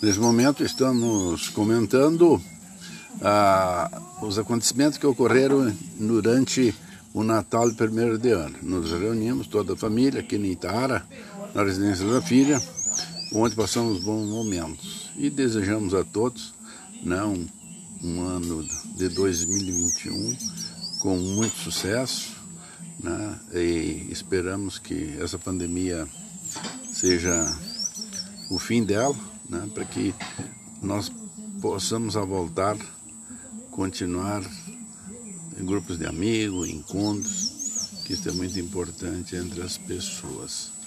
Nesse momento estamos comentando ah, os acontecimentos que ocorreram durante o Natal de primeiro de ano. Nos reunimos, toda a família, aqui em Itara, na residência da filha, onde passamos bons momentos. E desejamos a todos né, um, um ano de 2021 com muito sucesso né, e esperamos que essa pandemia seja o fim dela né, para que nós possamos a voltar, continuar em grupos de amigos, encontros, que isso é muito importante entre as pessoas.